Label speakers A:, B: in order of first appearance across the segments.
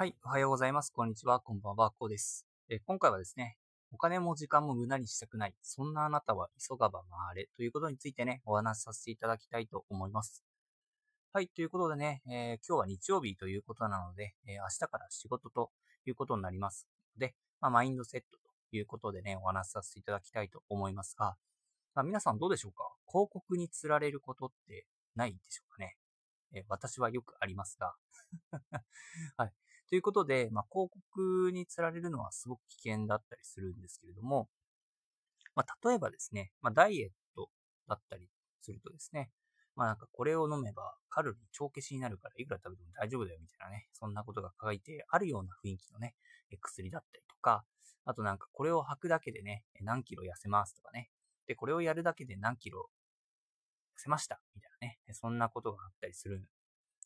A: はい、おはようございます。こんにちは、こんばんは、こうです。え今回はですね、お金も時間も無駄にしたくない、そんなあなたは急がば回れということについてね、お話しさせていただきたいと思います。はい、ということでね、えー、今日は日曜日ということなので、えー、明日から仕事ということになりますで、まあ、マインドセットということでね、お話しさせていただきたいと思いますが、まあ、皆さんどうでしょうか？広告に釣られることってないでしょうかね？え私はよくありますが はい。ということで、まあ、広告に釣られるのはすごく危険だったりするんですけれども、まあ、例えばですね、まあ、ダイエットだったりするとですね、まあなんかこれを飲めばカロリー帳消しになるからいくら食べても大丈夫だよみたいなね、そんなことが書いてあるような雰囲気のね、薬だったりとか、あとなんかこれを吐くだけでね、何キロ痩せますとかね、で、これをやるだけで何キロ痩せましたみたいなね、そんなことがあったりする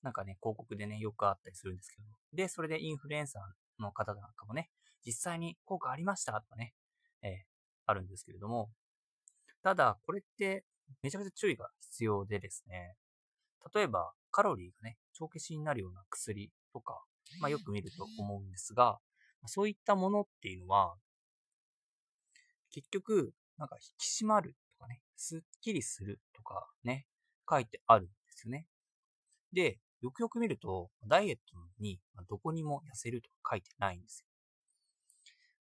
A: なんかね、広告でね、よくあったりするんですけど。で、それでインフルエンサーの方なんかもね、実際に効果ありましたとかね、えー、あるんですけれども、ただ、これってめちゃくちゃ注意が必要でですね、例えば、カロリーがね、帳消しになるような薬とか、まあよく見ると思うんですが、そういったものっていうのは、結局、なんか引き締まるとかね、すっきりするとかね、書いてあるんですよね。で、よくよく見ると、ダイエットにどこにも痩せると書いてないんですよ。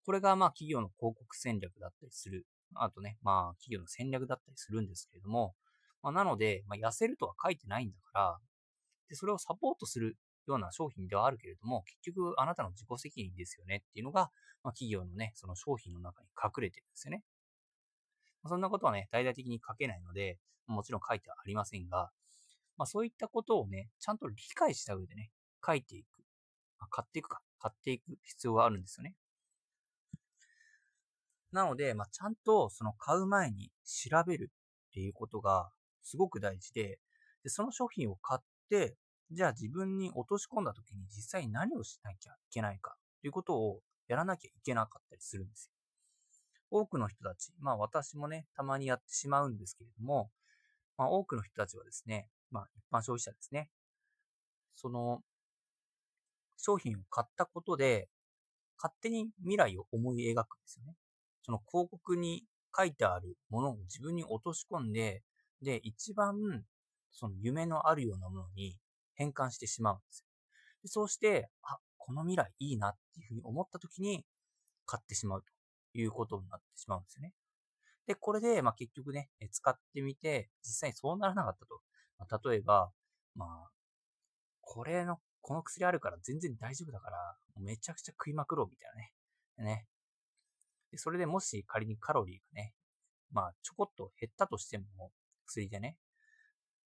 A: これがまあ企業の広告戦略だったりする。あとね、まあ企業の戦略だったりするんですけれども、まあ、なので、まあ、痩せるとは書いてないんだから、で、それをサポートするような商品ではあるけれども、結局あなたの自己責任ですよねっていうのが、まあ、企業のね、その商品の中に隠れてるんですよね。そんなことはね、大々的に書けないので、もちろん書いてはありませんが、まあそういったことをね、ちゃんと理解した上でね、書いていく。まあ、買っていくか、買っていく必要があるんですよね。なので、まあちゃんとその買う前に調べるっていうことがすごく大事で、で、その商品を買って、じゃあ自分に落とし込んだ時に実際に何をしなきゃいけないかということをやらなきゃいけなかったりするんですよ。多くの人たち、まあ私もね、たまにやってしまうんですけれども、まあ多くの人たちはですね、まあ、一般消費者ですね。その、商品を買ったことで、勝手に未来を思い描くんですよね。その広告に書いてあるものを自分に落とし込んで、で、一番、その夢のあるようなものに変換してしまうんですよ。でそうして、あ、この未来いいなっていうふうに思った時に買ってしまうということになってしまうんですよね。で、これで、まあ結局ね、使ってみて、実際にそうならなかったと。まあ、例えば、まあ、これの、この薬あるから全然大丈夫だから、めちゃくちゃ食いまくろうみたいなね。ね。で、それでもし仮にカロリーがね、まあ、ちょこっと減ったとしても、薬でね、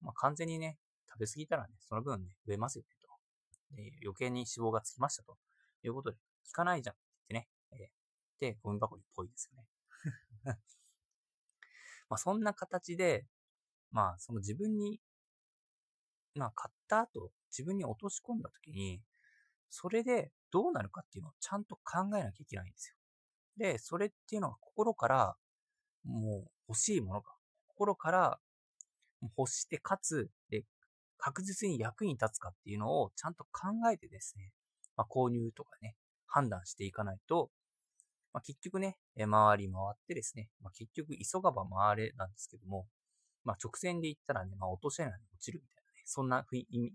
A: まあ、完全にね、食べ過ぎたらね、その分ね、増えますよね、と。で、余計に脂肪がつきましたと。いうことで、効かないじゃんってね、えー、で、ゴミ箱にっぽいですよね。まあ、そんな形で、まあ、その自分にまあ、買った後、自分に落とし込んだ時に、それでどうなるかっていうのをちゃんと考えなきゃいけないんですよ。で、それっていうのは心から、もう欲しいものが、心から欲してかつ、で、確実に役に立つかっていうのをちゃんと考えてですね、まあ、購入とかね、判断していかないと、まあ、結局ね、え回り回ってですね、まあ、結局急がば回れなんですけども、まあ、直線で言ったらね、まあ、落とし穴に落ちるみたいなね。そんな雰囲気、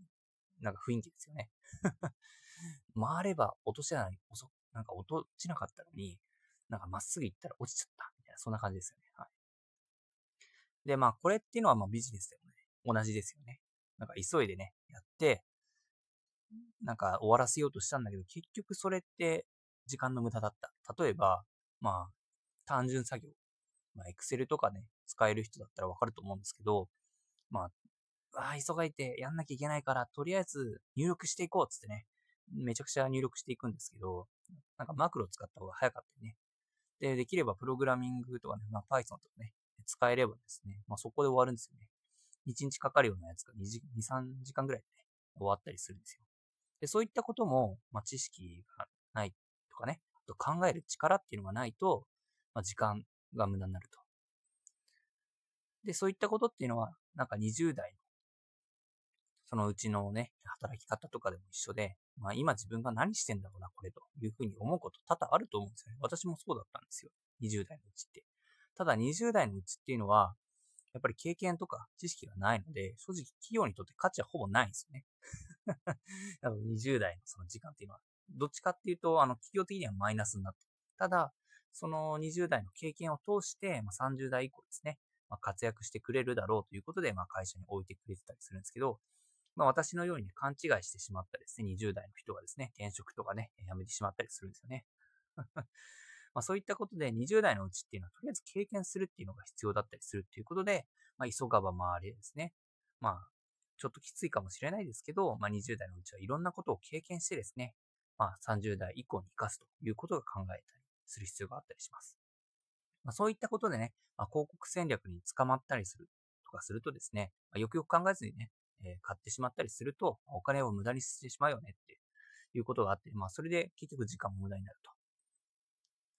A: なんか雰囲気ですよね。回れば落とせない、遅なんか落とちなかったのに、なんかまっすぐ行ったら落ちちゃった、みたいな、そんな感じですよね。はい。で、まあ、これっていうのはまあビジネスでもね、同じですよね。なんか急いでね、やって、なんか終わらせようとしたんだけど、結局それって時間の無駄だった。例えば、まあ、単純作業。まあ、Excel とかね、使える人だったらわかると思うんですけど、まあ、ああ、急がいてやんなきゃいけないから、とりあえず入力していこうっつってね、めちゃくちゃ入力していくんですけど、なんかマクロ使った方が早かったりね。で、できればプログラミングとかね、まあ Python とかね、使えればですね、まあそこで終わるんですよね。1日かかるようなやつが2、2 3時間ぐらいでね、終わったりするんですよ。で、そういったことも、まあ知識がないかね、あと考える力っていうのがないと、まあ時間が無駄になると。で、そういったことっていうのは、なんか20代のそのうちのね、働き方とかでも一緒で、まあ今自分が何してんだろうな、これというふうに思うこと多々あると思うんですよね。私もそうだったんですよ。20代のうちって。ただ20代のうちっていうのは、やっぱり経験とか知識がないので、正直企業にとって価値はほぼないんですよね。20代のその時間っていうのは、どっちかっていうと、あの、企業的にはマイナスになって。ただ、その20代の経験を通して、まあ、30代以降ですね、まあ、活躍してくれるだろうということで、まあ、会社に置いてくれてたりするんですけど、まあ、私のように、ね、勘違いしてしまったですね、20代の人がですね、転職とかね、辞めてしまったりするんですよね。まあそういったことで20代のうちっていうのはとりあえず経験するっていうのが必要だったりするっていうことで、まあ急がば回れですね。まあちょっときついかもしれないですけど、まあ20代のうちはいろんなことを経験してですね、まあ30代以降に活かすということが考えたりする必要があったりします。まあそういったことでね、まあ、広告戦略に捕まったりするとかするとですね、まあ、よくよく考えずにね、えー、買ってしまったりすると、お金を無駄にしてしまうよねっていうことがあって、まあそれで結局時間も無駄になると。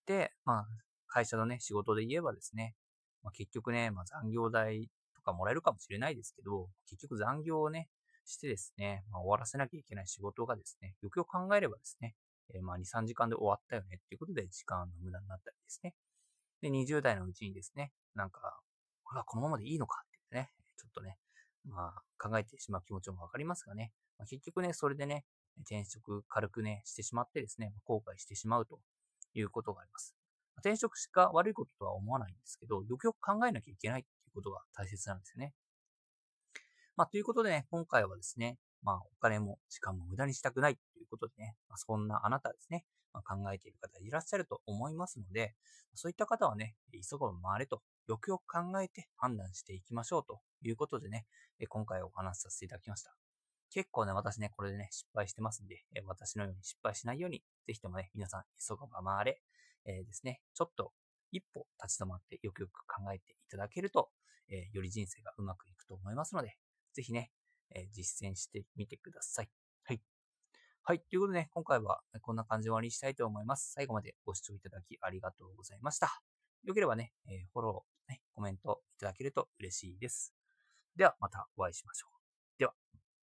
A: で、まあ、会社のね、仕事で言えばですね、まあ、結局ね、まあ、残業代とかもらえるかもしれないですけど、結局残業をね、してですね、まあ、終わらせなきゃいけない仕事がですね、よくよく考えればですね、えー、まあ2、3時間で終わったよねっていうことで時間の無駄になったりですね。で、20代のうちにですね、なんか、これはこのままでいいのかってね、ちょっとね、まあ考えてしまう気持ちもわかりますがね、まあ、結局ね、それでね、転職軽くね、してしまってですね、後悔してしまうということがあります。転職が悪いこととは思わないんですけど、よくよく考えなきゃいけないっていうことが大切なんですよね。まあ、ということでね、今回はですね、まあ、お金も時間も無駄にしたくないということでね、まあ、そんなあなたですね、まあ、考えている方いらっしゃると思いますので、そういった方はね、急がば回れと、よくよく考えて判断していきましょうということでね、今回お話しさせていただきました。結構ね、私ね、これでね、失敗してますんで、私のように失敗しないように、ぜひともね、皆さん、急がば回れ、えー、ですね、ちょっと一歩立ち止まってよくよく考えていただけると、えー、より人生がうまくいくと思いますので、ぜひね、えー、実践してみてください。はい。はい。ということでね、今回はこんな感じで終わりにしたいと思います。最後までご視聴いただきありがとうございました。よければね、えフォロー、ね、コメントいただけると嬉しいです。ではまたお会いしましょう。